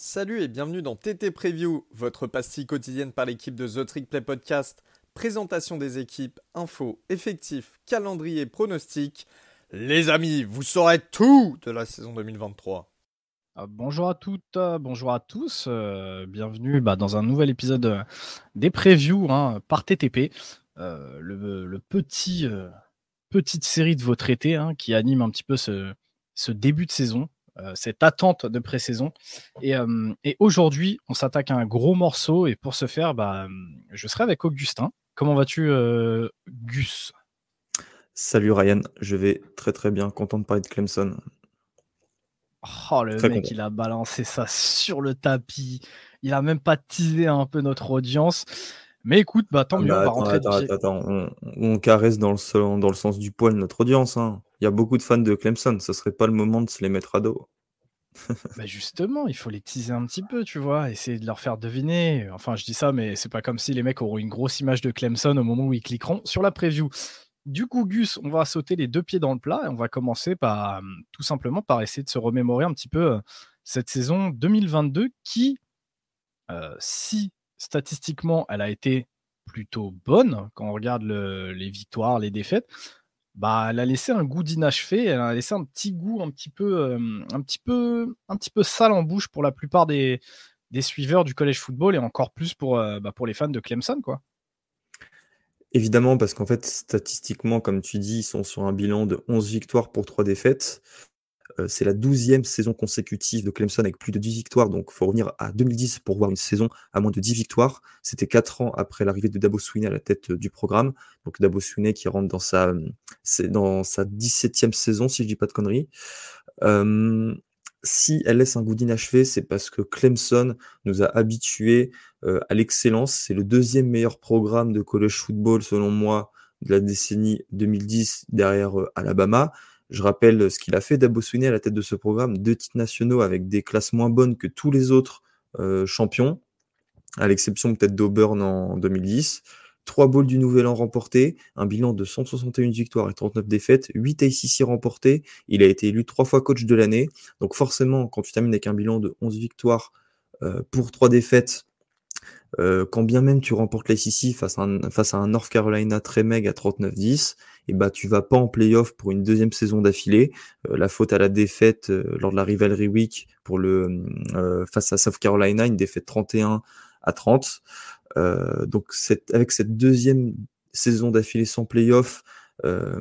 Salut et bienvenue dans TT Preview, votre pastille quotidienne par l'équipe de The Trick Play Podcast. Présentation des équipes, infos, effectifs, calendrier, pronostics. Les amis, vous saurez tout de la saison 2023. Ah, bonjour à toutes, euh, bonjour à tous, euh, bienvenue bah, dans un nouvel épisode euh, des previews hein, par TTP, le, petit petite série de vos traités hein, qui anime un petit peu ce, ce début de saison, cette attente de pré-saison. Et, aujourd'hui, on s'attaque à un gros morceau et pour ce faire, bah, je serai avec Augustin. Comment vas-tu, Gus? Salut Ryan, je vais très très bien, content de parler de Clemson. Oh, le mec, il a balancé ça sur le tapis. Il a même pas teasé un peu notre audience. Mais écoute, bah, tant mieux, bah, on va rentrer attends, attends, on, caresse dans le, dans le sens du poil notre audience. Hein. Il y a beaucoup de fans de Clemson, ce serait pas le moment de se les mettre à dos. bah justement, il faut les teaser un petit peu, tu vois, essayer de leur faire deviner. Enfin, je dis ça, mais c'est pas comme si les mecs auront une grosse image de Clemson au moment où ils cliqueront sur la preview. Du coup, Gus, on va sauter les deux pieds dans le plat et on va commencer par tout simplement par essayer de se remémorer un petit peu euh, cette saison 2022 qui, euh, si statistiquement elle a été plutôt bonne quand on regarde les victoires, les défaites, bah, elle a laissé un goût d'inachevé, elle a laissé un petit goût un petit peu, euh, un petit peu, un petit peu sale en bouche pour la plupart des, suiveurs du collège football et encore plus pour, bah, pour les fans de Clemson, quoi. Évidemment, parce qu'en fait, statistiquement, comme tu dis, ils sont sur un bilan de 11 victoires pour 3 défaites. Euh, c'est la 12e saison consécutive de Clemson avec plus de 10 victoires, donc il faut revenir à 2010 pour voir une saison à moins de 10 victoires. C'était 4 ans après l'arrivée de Dabo Swinney à la tête euh, du programme. Donc Dabo Swinney qui rentre dans sa, dans sa 17e saison, si je dis pas de conneries. Euh, si elle laisse un goût d'inachevé, c'est parce que Clemson nous a habitués euh, à l'excellence. C'est le deuxième meilleur programme de college football, selon moi, de la décennie 2010 derrière euh, Alabama. Je rappelle ce qu'il a fait Dabo à la tête de ce programme, deux titres nationaux avec des classes moins bonnes que tous les autres euh, champions, à l'exception peut-être d'Auburn en 2010. 3 bowls du Nouvel An remportés, un bilan de 161 victoires et 39 défaites, 8 ACC remportés. Il a été élu trois fois coach de l'année. Donc forcément, quand tu termines avec un bilan de 11 victoires euh, pour 3 défaites, euh, quand bien même tu remportes l'ACC face, à un, face à un North Carolina très meg à 39-10, et bah tu vas pas en playoff pour une deuxième saison d'affilée. Euh, la faute à la défaite lors de la rivalry week pour le face à South Carolina, une défaite 31 à 30. Euh, donc avec cette deuxième saison d'affilée sans playoff, euh,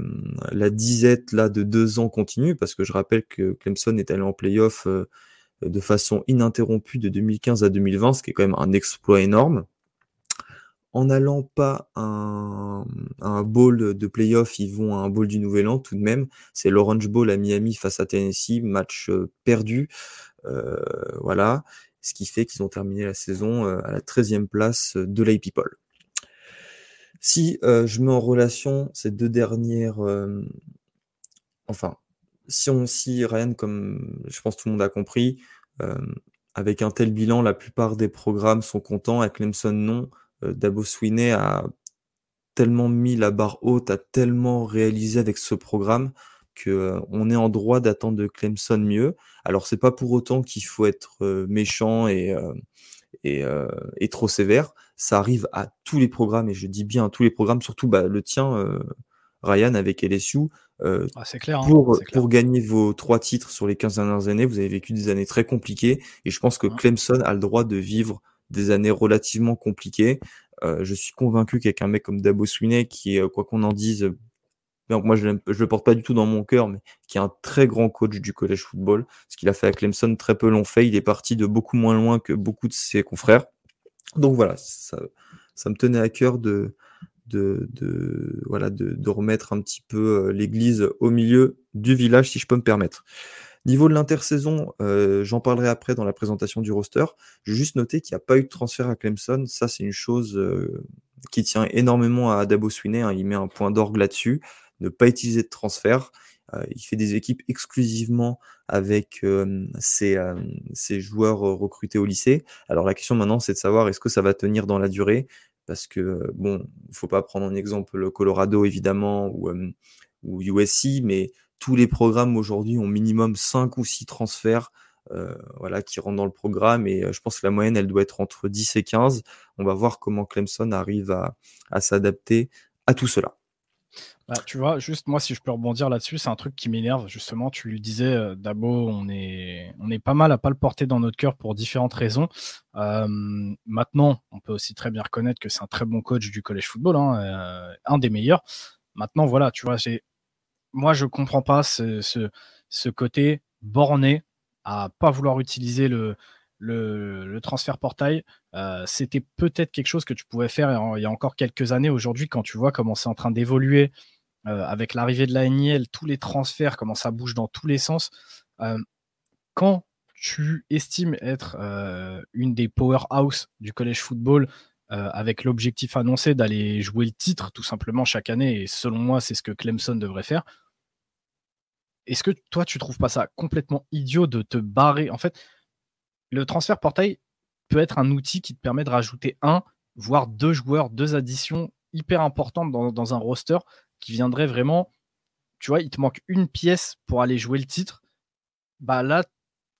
la disette là de deux ans continue parce que je rappelle que Clemson est allé en playoff euh, de façon ininterrompue de 2015 à 2020, ce qui est quand même un exploit énorme. En n'allant pas à un, un bowl de playoff, ils vont à un bowl du Nouvel An tout de même. C'est l'Orange Bowl à Miami face à Tennessee, match perdu. Euh, voilà ce qui fait qu'ils ont terminé la saison euh, à la 13e place euh, de l'AP People. Si euh, je mets en relation ces deux dernières, enfin, si on si Ryan, comme je pense tout le monde a compris, avec un tel bilan, la plupart des programmes sont contents. Avec Clemson, non. Dabo Swinney a tellement mis la barre haute, a tellement réalisé avec ce programme qu'on euh, est en droit d'attendre de Clemson mieux. Alors c'est pas pour autant qu'il faut être euh, méchant et, euh, et, trop sévère. Ça arrive à tous les programmes et je dis bien à tous les programmes, surtout bah, le tien, Ryan avec LSU. Ah, c'est clair, hein, pour, pour gagner vos trois titres sur les 15 dernières années, vous avez vécu des années très compliquées et je pense que Clemson a le droit de vivre des années relativement compliquées. je suis convaincu qu'avec un mec comme Dabo Swinney, qui est, quoi qu'on en dise, donc moi je ne le porte pas du tout dans mon cœur, mais qui est un très grand coach du collège football. Ce qu'il a fait à Clemson, très peu l'ont fait. Il est parti de beaucoup moins loin que beaucoup de ses confrères. Donc voilà, ça, ça me tenait à cœur de, de, de voilà, de, de, remettre un petit peu euh, l'église au milieu du village, si je peux me permettre. Niveau de l'intersaison, euh, j'en parlerai après dans la présentation du roster. Je vais juste noter qu'il n'y a pas eu de transfert à Clemson. Ça, c'est une chose euh, qui tient énormément à Dabo Swinney. Hein. Il met un point d'orgue là-dessus ne pas utiliser de transfert. Euh, il fait des équipes exclusivement avec euh, ses, euh, ses, joueurs recrutés au lycée. Alors la question maintenant, c'est de savoir est-ce que ça va tenir dans la durée? Parce que, bon, il faut pas prendre en exemple le Colorado, évidemment, ou, ou USC, mais tous les programmes aujourd'hui ont minimum 5 ou 6 transferts voilà, qui rentrent dans le programme. Et je pense que la moyenne, elle doit être entre 10 et 15. On va voir comment Clemson arrive à s'adapter à tout cela. Bah, tu vois, juste moi, si je peux rebondir là-dessus, c'est un truc qui m'énerve. Justement, tu le disais, euh, Dabo, on est, on est pas mal à pas le porter dans notre cœur pour différentes raisons. Euh, maintenant, on peut aussi très bien reconnaître que c'est un très bon coach du collège football, hein, euh, un des meilleurs. Maintenant, voilà, tu vois, moi, je comprends pas ce, ce, côté borné à pas vouloir utiliser le, le, transfert portail, c'était peut-être quelque chose que tu pouvais faire il y a encore quelques années. Aujourd'hui, quand tu vois comment c'est en train d'évoluer, euh, avec l'arrivée de la NIL, tous les transferts, comment ça bouge dans tous les sens. Euh, quand tu estimes être euh, une des powerhouse du collège football, avec l'objectif annoncé d'aller jouer le titre tout simplement chaque année, et selon moi, c'est ce que Clemson devrait faire. Est-ce que toi, tu trouves pas ça complètement idiot de te barrer? En fait, le transfert portail peut être un outil qui te permet de rajouter un, voire deux joueurs, deux additions hyper importantes dans un roster qui viendrait vraiment, tu vois, il te manque une pièce pour aller jouer le titre, bah là,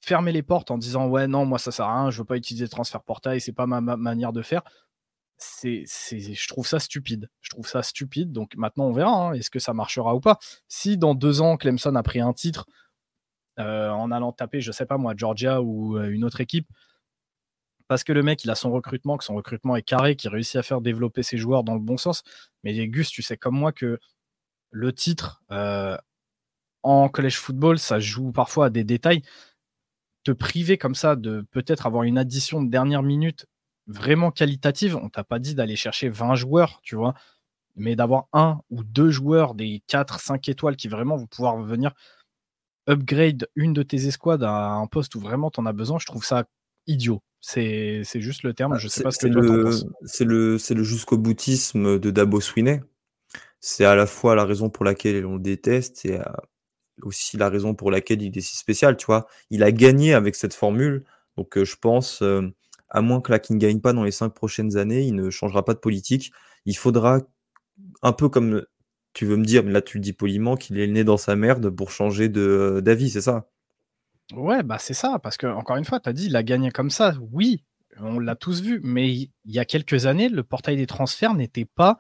fermer les portes en disant ouais non moi ça sert à rien, je veux pas utiliser le transfert portail, c'est pas ma, manière de faire. C'est, je trouve ça stupide. Je trouve ça stupide. Donc maintenant on verra. Hein, est-ce que ça marchera ou pas Si dans deux ans Clemson a pris un titre euh, en allant taper, je sais pas moi, Georgia ou euh, une autre équipe, parce que le mec, il a son recrutement, que son recrutement est carré, qu'il réussit à faire développer ses joueurs dans le bon sens. Mais Gus, tu sais comme moi que le titre euh, en collège football, ça joue parfois à des détails. Te priver comme ça de peut-être avoir une addition de dernière minute vraiment qualitative, on t'a pas dit d'aller chercher 20 joueurs, tu vois, mais d'avoir un ou deux joueurs des 4, 5 étoiles qui vraiment vont pouvoir venir upgrade une de tes escouades à un poste où vraiment tu en as besoin, je trouve ça idiot. C'est juste le terme. Ah, je sais pas ce que le, C'est le, le jusqu'au boutisme de Dabo Swinney. C'est à la fois la raison pour laquelle on le déteste et aussi la raison pour laquelle il est si spécial. Tu vois, il a gagné avec cette formule. Donc, je pense, à moins que la ne gagne pas dans les cinq prochaines années, il ne changera pas de politique. Il faudra, un peu comme tu veux me dire, mais là tu le dis poliment, qu'il est né dans sa merde pour changer d'avis, c'est ça? Ouais, bah c'est ça, parce que encore une fois, tu as dit, il a gagné comme ça. Oui, on l'a tous vu, mais il y a quelques années, le portail des transferts n'était pas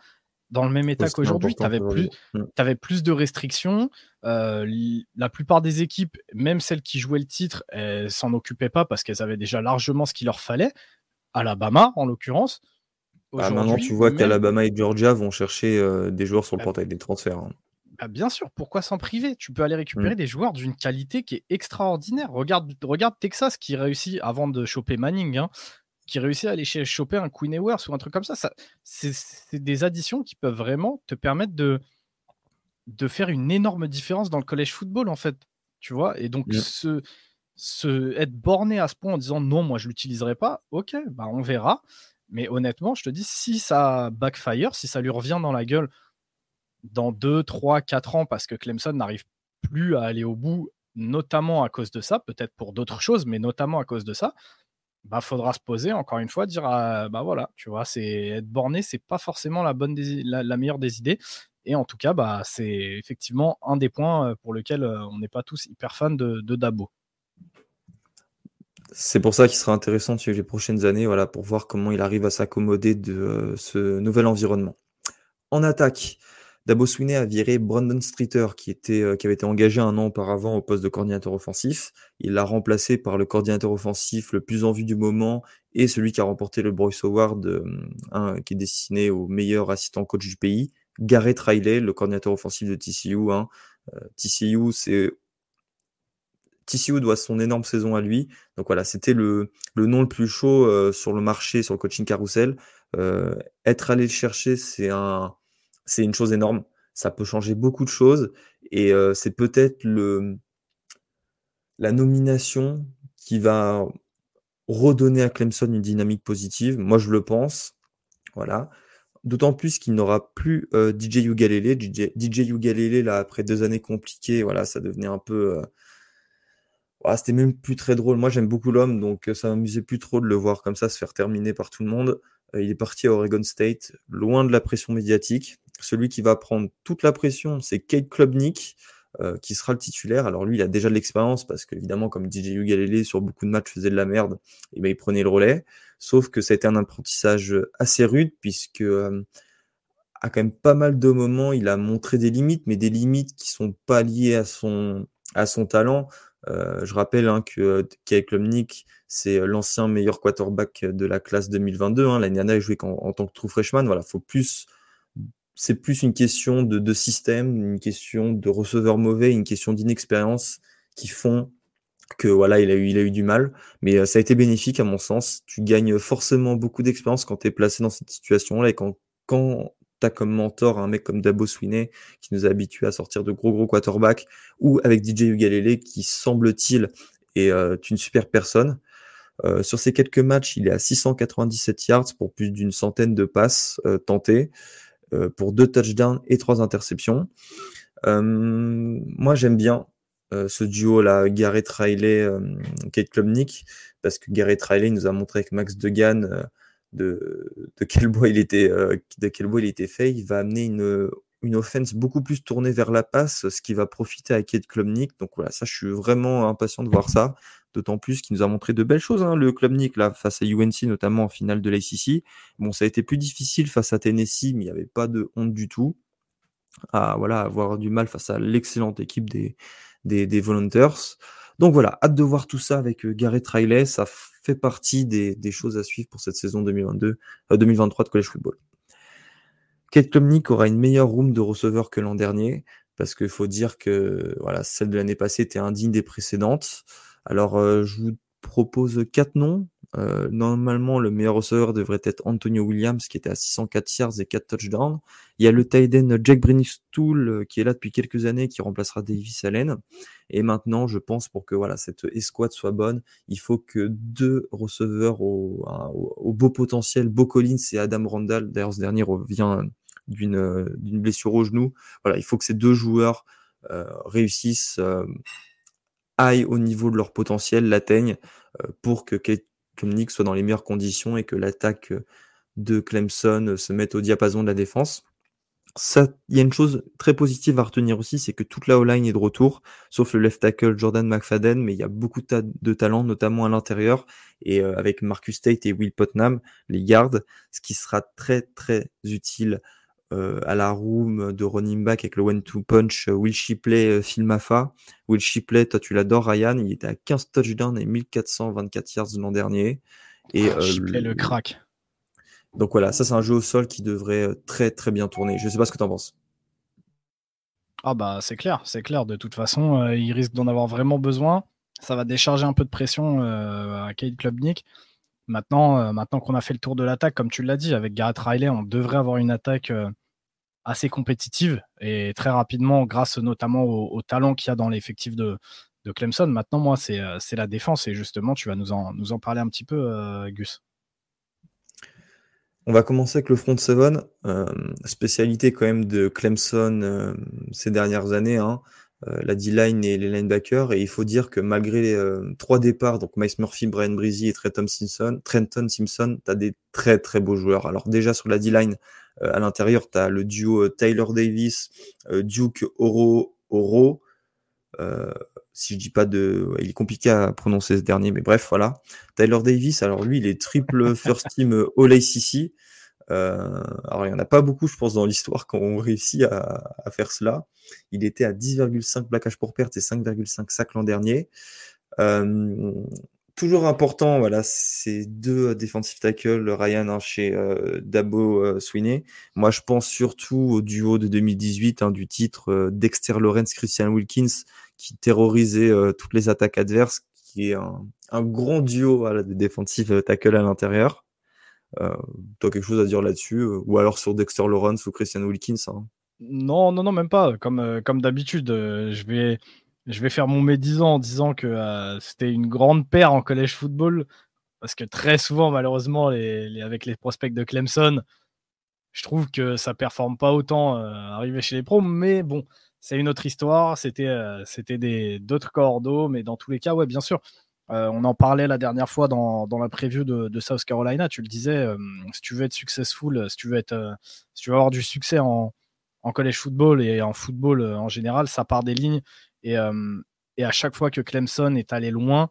dans le même état qu'aujourd'hui. Tu avais, plus, mmh. avais plus de restrictions. Euh, la plupart des équipes, même celles qui jouaient le titre, s'en occupaient pas parce qu'elles avaient déjà largement ce qu'il leur fallait. Alabama, en l'occurrence. Ah, maintenant, tu vois qu'Alabama et Georgia vont chercher euh, des joueurs sur le bah portail des transferts. Hein. Bah, bien sûr, pourquoi s'en priver? Tu peux aller récupérer mmh. des joueurs d'une qualité qui est extraordinaire. Regarde, regarde Texas qui réussit, avant de choper Manning, hein, qui réussit à aller choper un Queen Ewers ou un truc comme ça. ça c'est des additions qui peuvent vraiment te permettre de, de faire une énorme différence dans le collège football, en fait. Tu vois? Et donc, mmh. se, être borné à ce point en disant non, moi je l'utiliserai pas, ok, bah on verra. Mais honnêtement, je te dis, si ça backfire, si ça lui revient dans la gueule dans 2, 3, 4 ans parce que Clemson n'arrive plus à aller au bout, notamment à cause de ça, peut-être pour d'autres choses, mais notamment à cause de ça, bah faudra se poser encore une fois, dire ah, bah voilà, tu vois, c'est être borné, c'est pas forcément la bonne la, meilleure des idées. Et en tout cas, bah c'est effectivement un des points euh, pour lequel euh, on n'est pas tous hyper fans de, Dabo. C'est pour ça qu'il sera intéressant suivre les prochaines années, voilà, pour voir comment il arrive à s'accommoder de euh, ce nouvel environnement. En attaque, Dabo Swinney a viré Brandon Streeter, qui, était, euh, qui avait été engagé un an auparavant au poste de coordinateur offensif. Il l'a remplacé par le coordinateur offensif le plus en vue du moment et celui qui a remporté le Bryce Award, euh, qui est destiné au meilleur assistant coach du pays, Garrett Riley, le coordinateur offensif de TCU. Hein. Euh, TCU, c'est TCU doit son énorme saison à lui. Donc voilà, c'était le, le nom le plus chaud sur le marché, sur le coaching carousel. être allé le chercher, c'est un, c'est une chose énorme. Ça peut changer beaucoup de choses et euh, c'est peut-être le la nomination qui va redonner à Clemson une dynamique positive. Moi, je le pense. Voilà. D'autant plus qu'il n'aura plus euh, DJ Ugalele. DJ, DJ Ugalele, là, après deux années compliquées, voilà, ça devenait un peu. Euh, c'était même plus très drôle. Moi, j'aime beaucoup l'homme, donc ça m'amusait plus trop de le voir comme ça se faire terminer par tout le monde. il est parti à Oregon State, loin de la pression médiatique. Celui qui va prendre toute la pression, c'est Kate Klubnik, qui sera le titulaire. Alors lui, il a déjà de l'expérience parce qu'évidemment, comme DJ Ugalele sur beaucoup de matchs faisait de la merde, et eh ben, il prenait le relais. Sauf que ça a été un apprentissage assez rude puisque à quand même pas mal de moments, il a montré des limites, mais des limites qui sont pas liées à son, à son talent. Euh, je rappelle hein, que Kay Klumnik, c'est l'ancien meilleur quarterback de la classe 2022. Hein. L'année dernière, il jouait en, tant que true freshman. Voilà, faut plus, c'est plus une question de, de, système, une question de receveur mauvais, une question d'inexpérience qui font que voilà, il a eu, il a eu du mal. Mais euh, ça a été bénéfique à mon sens. Tu gagnes forcément beaucoup d'expérience quand tu es placé dans cette situation-là et quand, quand t'as comme mentor un mec comme Dabo Swinney qui nous a habitués à sortir de gros gros quarterbacks ou avec DJ Ugalele qui semble-t-il est euh, une super personne. Euh, sur ces quelques matchs, il est à 697 yards pour plus d'une centaine de passes euh, tentées, pour deux touchdowns et trois interceptions. moi, j'aime bien ce duo là, Garrett Riley, Kate Klubnik, parce que Garrett Riley nous a montré avec Max Degan de, de quel bois il était euh, de quel bois il était fait, il va amener une, une offense beaucoup plus tournée vers la passe, ce qui va profiter à Kate Klubnik. Donc voilà, ça je suis vraiment impatient de voir ça. D'autant plus qu'il nous a montré de belles choses, hein, le Klubnik là face à UNC notamment en finale de l'ACC. Bon, ça a été plus difficile face à Tennessee, mais il n'y avait pas de honte du tout à voilà avoir du mal face à l'excellente équipe des des, des Volunteers. Donc voilà, hâte de voir tout ça avec euh, Gareth Riley. Ça fait partie des, choses à suivre pour cette saison 2022, 2023 euh, de College Football. Kate Klumnik aura une meilleure room de receveur que l'an dernier, parce qu'il faut dire que voilà, celle de l'année passée était indigne des précédentes. Alors, euh, je vous propose quatre noms. Euh, normalement, le meilleur receveur devrait être Antonio Williams, qui était à 604 yards et 4 touchdowns. Il y a le tight end Jack Brennistool, euh, qui est là depuis quelques années, qui remplacera Davis Allen. Et maintenant, je pense, pour que voilà cette escouade soit bonne, il faut que deux receveurs au, au, beau potentiel, Beau Collins et Adam Randall, d'ailleurs ce dernier revient d'une blessure au genou. Voilà, il faut que ces deux joueurs euh, réussissent, euh, aillent au niveau de leur potentiel, l'atteignent, euh, pour que Kate Nick soit dans les meilleures conditions et que l'attaque de Clemson se mette au diapason de la défense. Ça, il y a une chose très positive à retenir aussi, c'est que toute la O-line est de retour, sauf le left tackle Jordan McFadden, mais il y a beaucoup de, talent, notamment à l'intérieur, et euh, avec Marcus Tate et Will Putnam, les gardes, ce qui sera très très utile euh, à la room de running back avec le one-two punch euh, Will Shipley, Phil Maffa. Will Shipley, toi tu l'adores Ryan, il était à 15 touchdowns et 1424 yards l'an dernier. Et, ah, Shipley le crack. Donc voilà, ça c'est un jeu au sol qui devrait euh, très très bien tourner. Je ne sais pas ce que tu en penses. Ah bah c'est clair, c'est clair. De toute façon, euh, il risque d'en avoir vraiment besoin. Ça va décharger un peu de pression euh, à Kate Klubnik. Maintenant, maintenant qu'on a fait le tour de l'attaque, comme tu l'as dit, avec Garrett Riley, on devrait avoir une attaque assez compétitive et très rapidement, grâce notamment au, talent qu'il y a dans l'effectif de, de, Clemson. Maintenant, moi, c'est la défense et justement, tu vas nous en, nous en parler un petit peu, Gus. On va commencer avec le front seven, euh, spécialité quand même de Clemson euh, ces dernières années, hein, euh, la D-line et les linebackers. Et il faut dire que malgré les trois départs, donc Miles Murphy, Brian Breezy et Trenton Simpson, Trenton Simpson, tu as des très très beaux joueurs. Alors déjà sur la D-line, à l'intérieur, tu as le duo Taylor Davis, Duke Oro, Oro si je dis pas de, il est compliqué à prononcer ce dernier, mais bref, voilà. Tyler Davis, alors lui, il est triple first team All ACC. Euh, alors il y en a pas beaucoup, je pense, dans l'histoire qui ont réussi à, faire cela. Il était à 10,5 plaquages pour perte et 5,5 sacs l'an dernier. Euh, toujours important, voilà, ces deux defensive tackles, Ryan hein, chez euh, Dabo euh, Sweeney. Moi, je pense surtout au duo de 2018 hein, du titre Dexter Lawrence, Christian Wilkins, qui terrorisait euh, toutes les attaques adverses, qui est un, grand duo voilà, de defensive tackle à l'intérieur. Euh, tu as quelque chose à dire là-dessus euh, Ou alors sur Dexter Lawrence ou Christian Wilkins hein Non, non, non, même pas. Comme, comme d'habitude, je vais, je vais faire mon médisant en disant que c'était une grande paire en collège football. Parce que très souvent, malheureusement, les, avec les prospects de Clemson, je trouve que ça performe pas autant arrivé chez les pros. Mais bon, c'est une autre histoire. C'était euh, c'était d'autres cordeaux, mais dans tous les cas, ouais, bien sûr. Euh, on en parlait la dernière fois dans, dans la preview de, de, South Carolina. Tu le disais, euh, si tu veux être successful, si tu veux être, si tu veux avoir du succès en, en college football et en football en général, ça part des lignes. Et, et à chaque fois que Clemson est allé loin,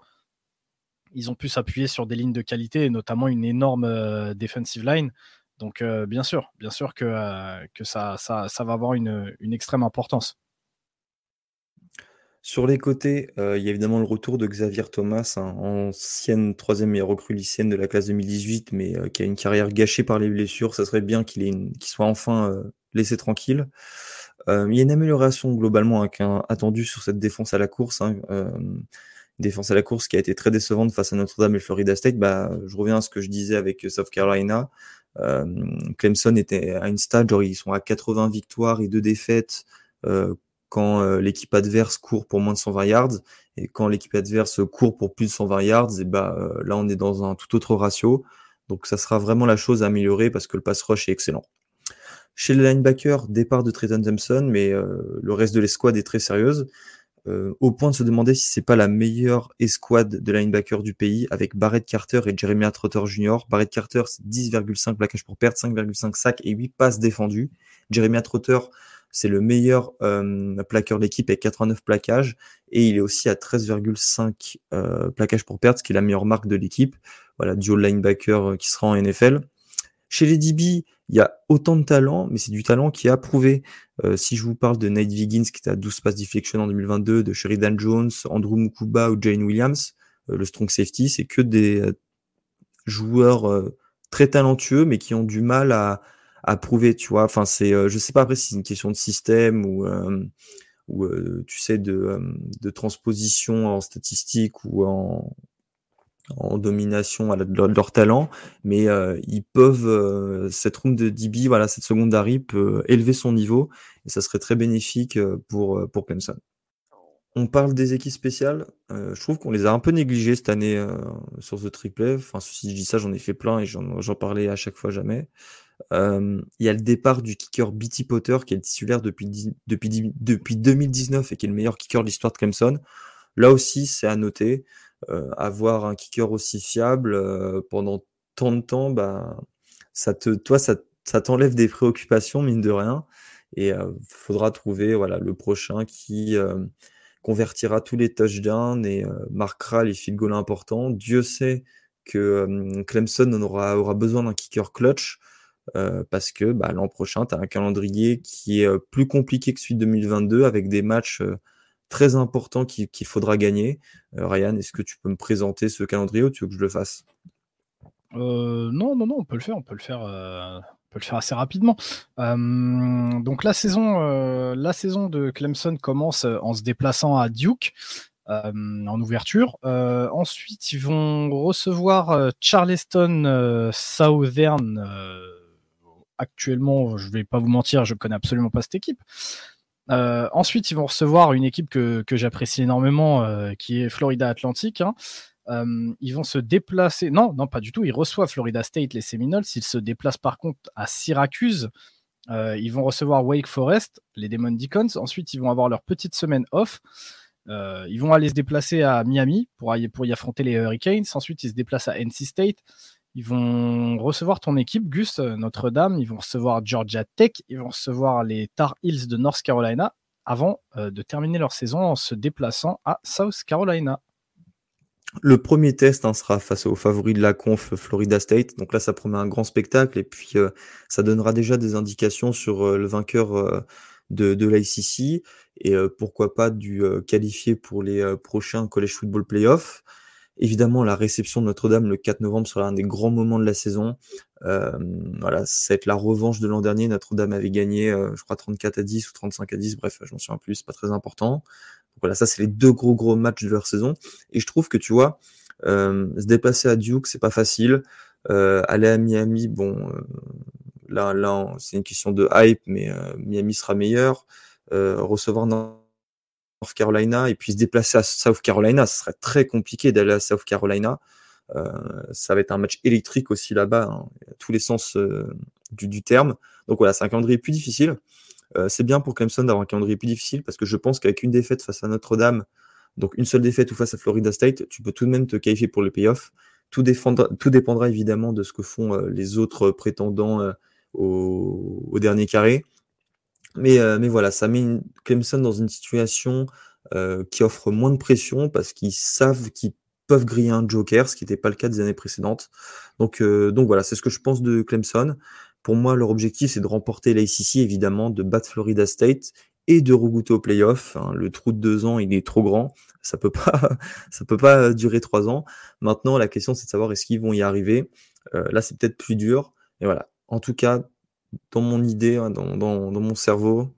ils ont pu s'appuyer sur des lignes de qualité, et notamment une énorme defensive line. Donc, bien sûr, bien sûr que, que ça, ça, ça, va avoir une, une extrême importance. Sur les côtés, il y a évidemment le retour de Xavier Thomas, hein, ancienne troisième meilleure recrue lycéenne de la classe 2018, mais qui a une carrière gâchée par les blessures. Ça serait bien qu'il soit enfin laissé tranquille. il y a une amélioration globalement hein, attendue sur cette défense à la course. Hein, défense à la course qui a été très décevante face à Notre-Dame et Florida State. Bah, je reviens à ce que je disais avec South Carolina. Euh, Clemson était à une stade, genre ils sont à 80 victoires et deux défaites euh, quand euh, l'équipe adverse court pour moins de 120 yards et quand l'équipe adverse court pour plus de 120 yards, et bah là on est dans un tout autre ratio. Donc ça sera vraiment la chose à améliorer parce que le pass rush est excellent. Chez les linebackers, départ de Trenton Thompson, mais le reste de l'escouade est très sérieuse. Euh, au point de se demander si c'est pas la meilleure escouade de linebacker du pays avec Barrett Carter et Jeremy Trotter Jr. Barrett Carter, c'est 10,5 plaquages pour perte, 5,5 sacs et 8 passes défendues. Jeremy Trotter, c'est le meilleur euh, plaqueur de l'équipe avec 89 plaquages et il est aussi à 13,5 euh, plaquages pour perte, ce qui est la meilleure marque de l'équipe. Voilà, duo linebacker euh, qui sera en NFL. Chez les DB, il y a autant de talent, mais c'est du talent qui est approuvé. Euh, si je vous parle de Nate Viggins, qui était à 12 passes deflection en 2022, de Sheridan Jones, Andrew Mukuba ou Jane Williams, euh, le strong safety, c'est que des euh, joueurs très talentueux, mais qui ont du mal à, à prouver, tu vois. Enfin, c'est, je sais pas après si c'est une question de système ou, ou tu sais, de, de transposition en statistique ou en, en domination à de, leur, talent, mais euh, ils peuvent, euh, cette room de DB, voilà, cette seconde secondary peut élever son niveau et ça serait très bénéfique euh, pour, pour Clemson. On parle des équipes spéciales. je trouve qu'on les a un peu négligées cette année sur The Triple. Enfin, si je dis ça, j'en ai fait plein et j'en parlais à chaque fois jamais. Il y a le départ du kicker Bitty Potter qui est titulaire depuis, depuis, depuis 2019 et qui est le meilleur kicker de l'histoire de Clemson. Là aussi, c'est à noter. Euh, avoir un kicker aussi fiable euh, pendant tant de temps, bah, ça te, toi, ça, ça t'enlève des préoccupations, mine de rien. Et il euh, faudra trouver voilà, le prochain qui convertira tous les touchdowns et marquera les field goals importants. Dieu sait que Clemson aura, aura besoin d'un kicker clutch. Parce que bah, l'an prochain, tu as un calendrier qui est plus compliqué que celui de 2022 avec des matchs très important qu'il faudra gagner. Euh, Ryan, est-ce que tu peux me présenter ce calendrier ou tu veux que je le fasse? Euh, Non, non, non, on peut le faire, on peut le faire. Euh, on peut le faire assez rapidement. donc la saison, la saison de Clemson commence en se déplaçant à Duke en ouverture. ensuite, ils vont recevoir Charleston Southern. Actuellement, je vais pas vous mentir, je connais absolument pas cette équipe. Euh, ensuite, ils vont recevoir une équipe que, que j'apprécie énormément, euh, qui est Florida Atlantic. Hein. Euh, ils vont se déplacer. Non, non, pas du tout. Ils reçoivent Florida State, les Seminoles. Ils se déplacent par contre à Syracuse. ils vont recevoir Wake Forest, les Demon Deacons. Ensuite, ils vont avoir leur petite semaine off. ils vont aller se déplacer à Miami pour y, pour y affronter les Hurricanes. Ensuite, ils se déplacent à NC State. Ils vont recevoir ton équipe, Gus, euh, Notre-Dame. Ils vont recevoir Georgia Tech. Ils vont recevoir les Tar Heels de North Carolina avant euh, de terminer leur saison en se déplaçant à South Carolina. Le premier test hein, sera face aux favoris de la conf Florida State. Donc là, ça promet un grand spectacle et puis euh, ça donnera déjà des indications sur le vainqueur de, de l'ICC et pourquoi pas du qualifié pour les prochains College Football Playoffs. Évidemment, la réception de Notre-Dame le 4 novembre sera un des grands moments de la saison. Euh, voilà, c'est la revanche de l'an dernier. Notre-Dame avait gagné, euh, je crois, 34 à 10 ou 35 à 10. Bref, je m'en souviens plus, c'est pas très important. Donc voilà, ça, c'est les deux gros, gros matchs de leur saison. Et je trouve que, tu vois, euh, se déplacer à Duke, c'est pas facile. Euh, aller à Miami, bon, euh, là, là, c'est une question de hype, mais Miami sera meilleur. recevoir North Carolina et puis se déplacer à South Carolina, ce serait très compliqué d'aller à South Carolina. Euh, ça va être un match électrique aussi là-bas, hein, tous les sens euh, du, du, terme. Donc voilà, c'est un calendrier plus difficile. Euh, c'est bien pour Clemson d'avoir un calendrier plus difficile parce que je pense qu'avec une défaite face à Notre-Dame, donc une seule défaite ou face à Florida State, tu peux tout de même te qualifier pour les playoffs. Tout, tout dépendra évidemment de ce que font les autres prétendants au, au, dernier carré. Mais, mais voilà, ça met Clemson dans une situation qui offre moins de pression parce qu'ils savent qu'ils peuvent griller un joker, ce qui n'était pas le cas des années précédentes. Donc, donc voilà, c'est ce que je pense de Clemson. Pour moi, leur objectif, c'est de remporter l'ACC, évidemment, de battre Florida State et de regoûter au playoff. Hein. Le trou de deux ans, il est trop grand. Ça peut pas, ça peut pas durer trois ans. Maintenant, la question, c'est de savoir est-ce qu'ils vont y arriver. Euh, là, c'est peut-être plus dur. Et voilà. En tout cas, dans mon idée, hein, dans, dans, dans, mon cerveau,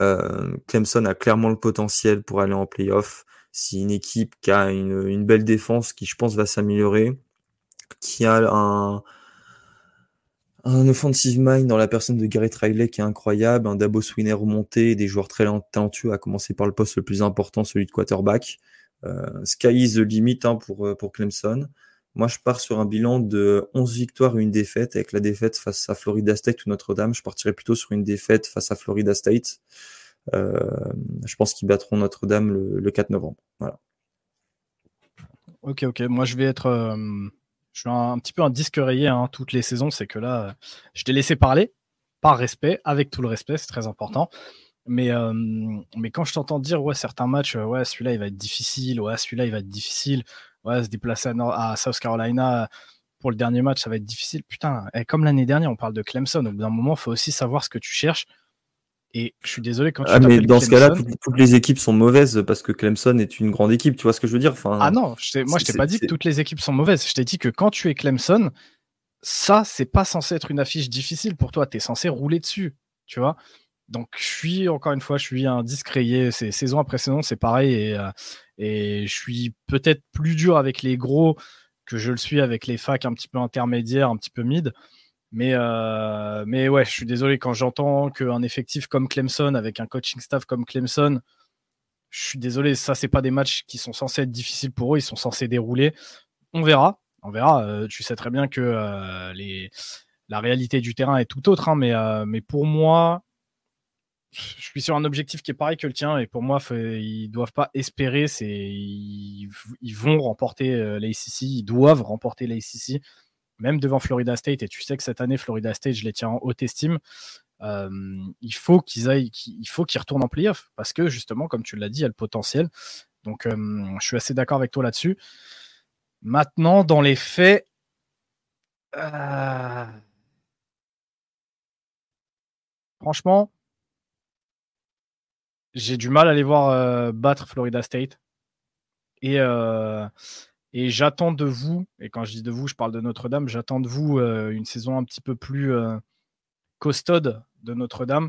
euh, Clemson a clairement le potentiel pour aller en playoff. C'est une équipe qui a une, une belle défense qui, je pense, va s'améliorer, qui a un, un offensive mind dans la personne de Garrett Riley qui est incroyable, un Dabo Sweeney remonté, des joueurs très talentueux, à commencer par le poste le plus important, celui de quarterback. Euh, sky is the limit hein, pour, euh, pour Clemson. Moi, je pars sur un bilan de 11 victoires et une défaite. Avec la défaite face à Florida State ou Notre-Dame, je partirais plutôt sur une défaite face à Florida State. Euh, je pense qu'ils battront Notre-Dame le, 4 novembre. Voilà. Ok, ok. Moi, je vais être je suis un, petit peu un disque rayé hein, toutes les saisons. C'est que là, je t'ai laissé parler par respect, avec tout le respect, c'est très important. Mais, euh, mais quand je t'entends dire, ouais, certains matchs, euh, ouais, celui-là, il va être difficile, ouais, celui-là, il va être difficile, ouais, se déplacer à, South Carolina pour le dernier match, ça va être difficile. Putain, et comme l'année dernière, on parle de Clemson. Au bout d'un moment, il faut aussi savoir ce que tu cherches. Et je suis désolé quand tu ah, mais dans ce cas-là, toutes, les équipes sont mauvaises parce que Clemson est une grande équipe. Tu vois ce que je veux dire? Enfin, Ah non, moi je t'ai pas dit que toutes les équipes sont mauvaises. Je t'ai dit que quand tu es Clemson, ça c'est pas censé être une affiche difficile pour toi. Tu es censé rouler dessus, tu vois? Donc je suis encore une fois, je suis un discréé. C'est saison après saison, c'est pareil et, euh, et je suis peut-être plus dur avec les gros que je le suis avec les facs un petit peu intermédiaires, un petit peu mid. Mais, euh, mais ouais, je suis désolé quand j'entends qu'un effectif comme Clemson, avec un coaching staff comme Clemson, je suis désolé, ça, c'est pas des matchs qui sont censés être difficiles pour eux, ils sont censés dérouler. On verra, on verra. Euh, tu sais très bien que euh, les, la réalité du terrain est tout autre, hein, mais, mais pour moi, je suis sur un objectif qui est pareil que le tien, et pour moi, ils doivent pas espérer, c'est ils, vont remporter l'ACC, ils doivent remporter l'ACC même devant Florida State, et tu sais que cette année, Florida State, je les tiens en haute estime, euh, il faut qu'ils aillent, il faut qu'ils retournent en playoff, parce que justement, comme tu l'as dit, il y a le potentiel. Donc, euh, je suis assez d'accord avec toi là-dessus. Maintenant, dans les faits, euh, franchement, j'ai du mal à les voir battre Florida State. Et, et j'attends de vous, et quand je dis de vous, je parle de Notre-Dame, j'attends de vous euh, une saison un petit peu plus euh, costaude de Notre-Dame.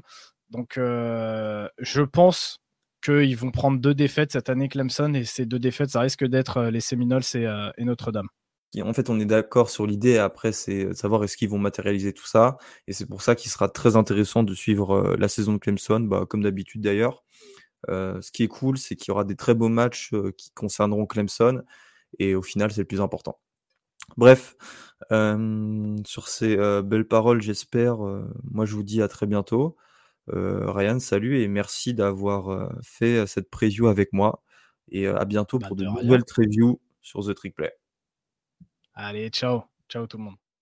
Donc euh, je pense qu'ils vont prendre deux défaites cette année Clemson, et ces deux défaites, ça risque d'être les Seminoles et, Notre-Dame. En fait, on est d'accord sur l'idée. Après, c'est de savoir est-ce qu'ils vont matérialiser tout ça. Et c'est pour ça qu'il sera très intéressant de suivre la saison de Clemson, bah, comme d'habitude d'ailleurs. ce qui est cool, c'est qu'il y aura des très beaux matchs qui concerneront Clemson. Et au final, c'est le plus important. Bref, sur ces belles paroles, j'espère, moi je vous dis à très bientôt. Ryan, salut et merci d'avoir fait cette preview avec moi. Et à bientôt bah, pour de, nouvelles previews sur The Trick Play. Allez, ciao. Ciao tout le monde.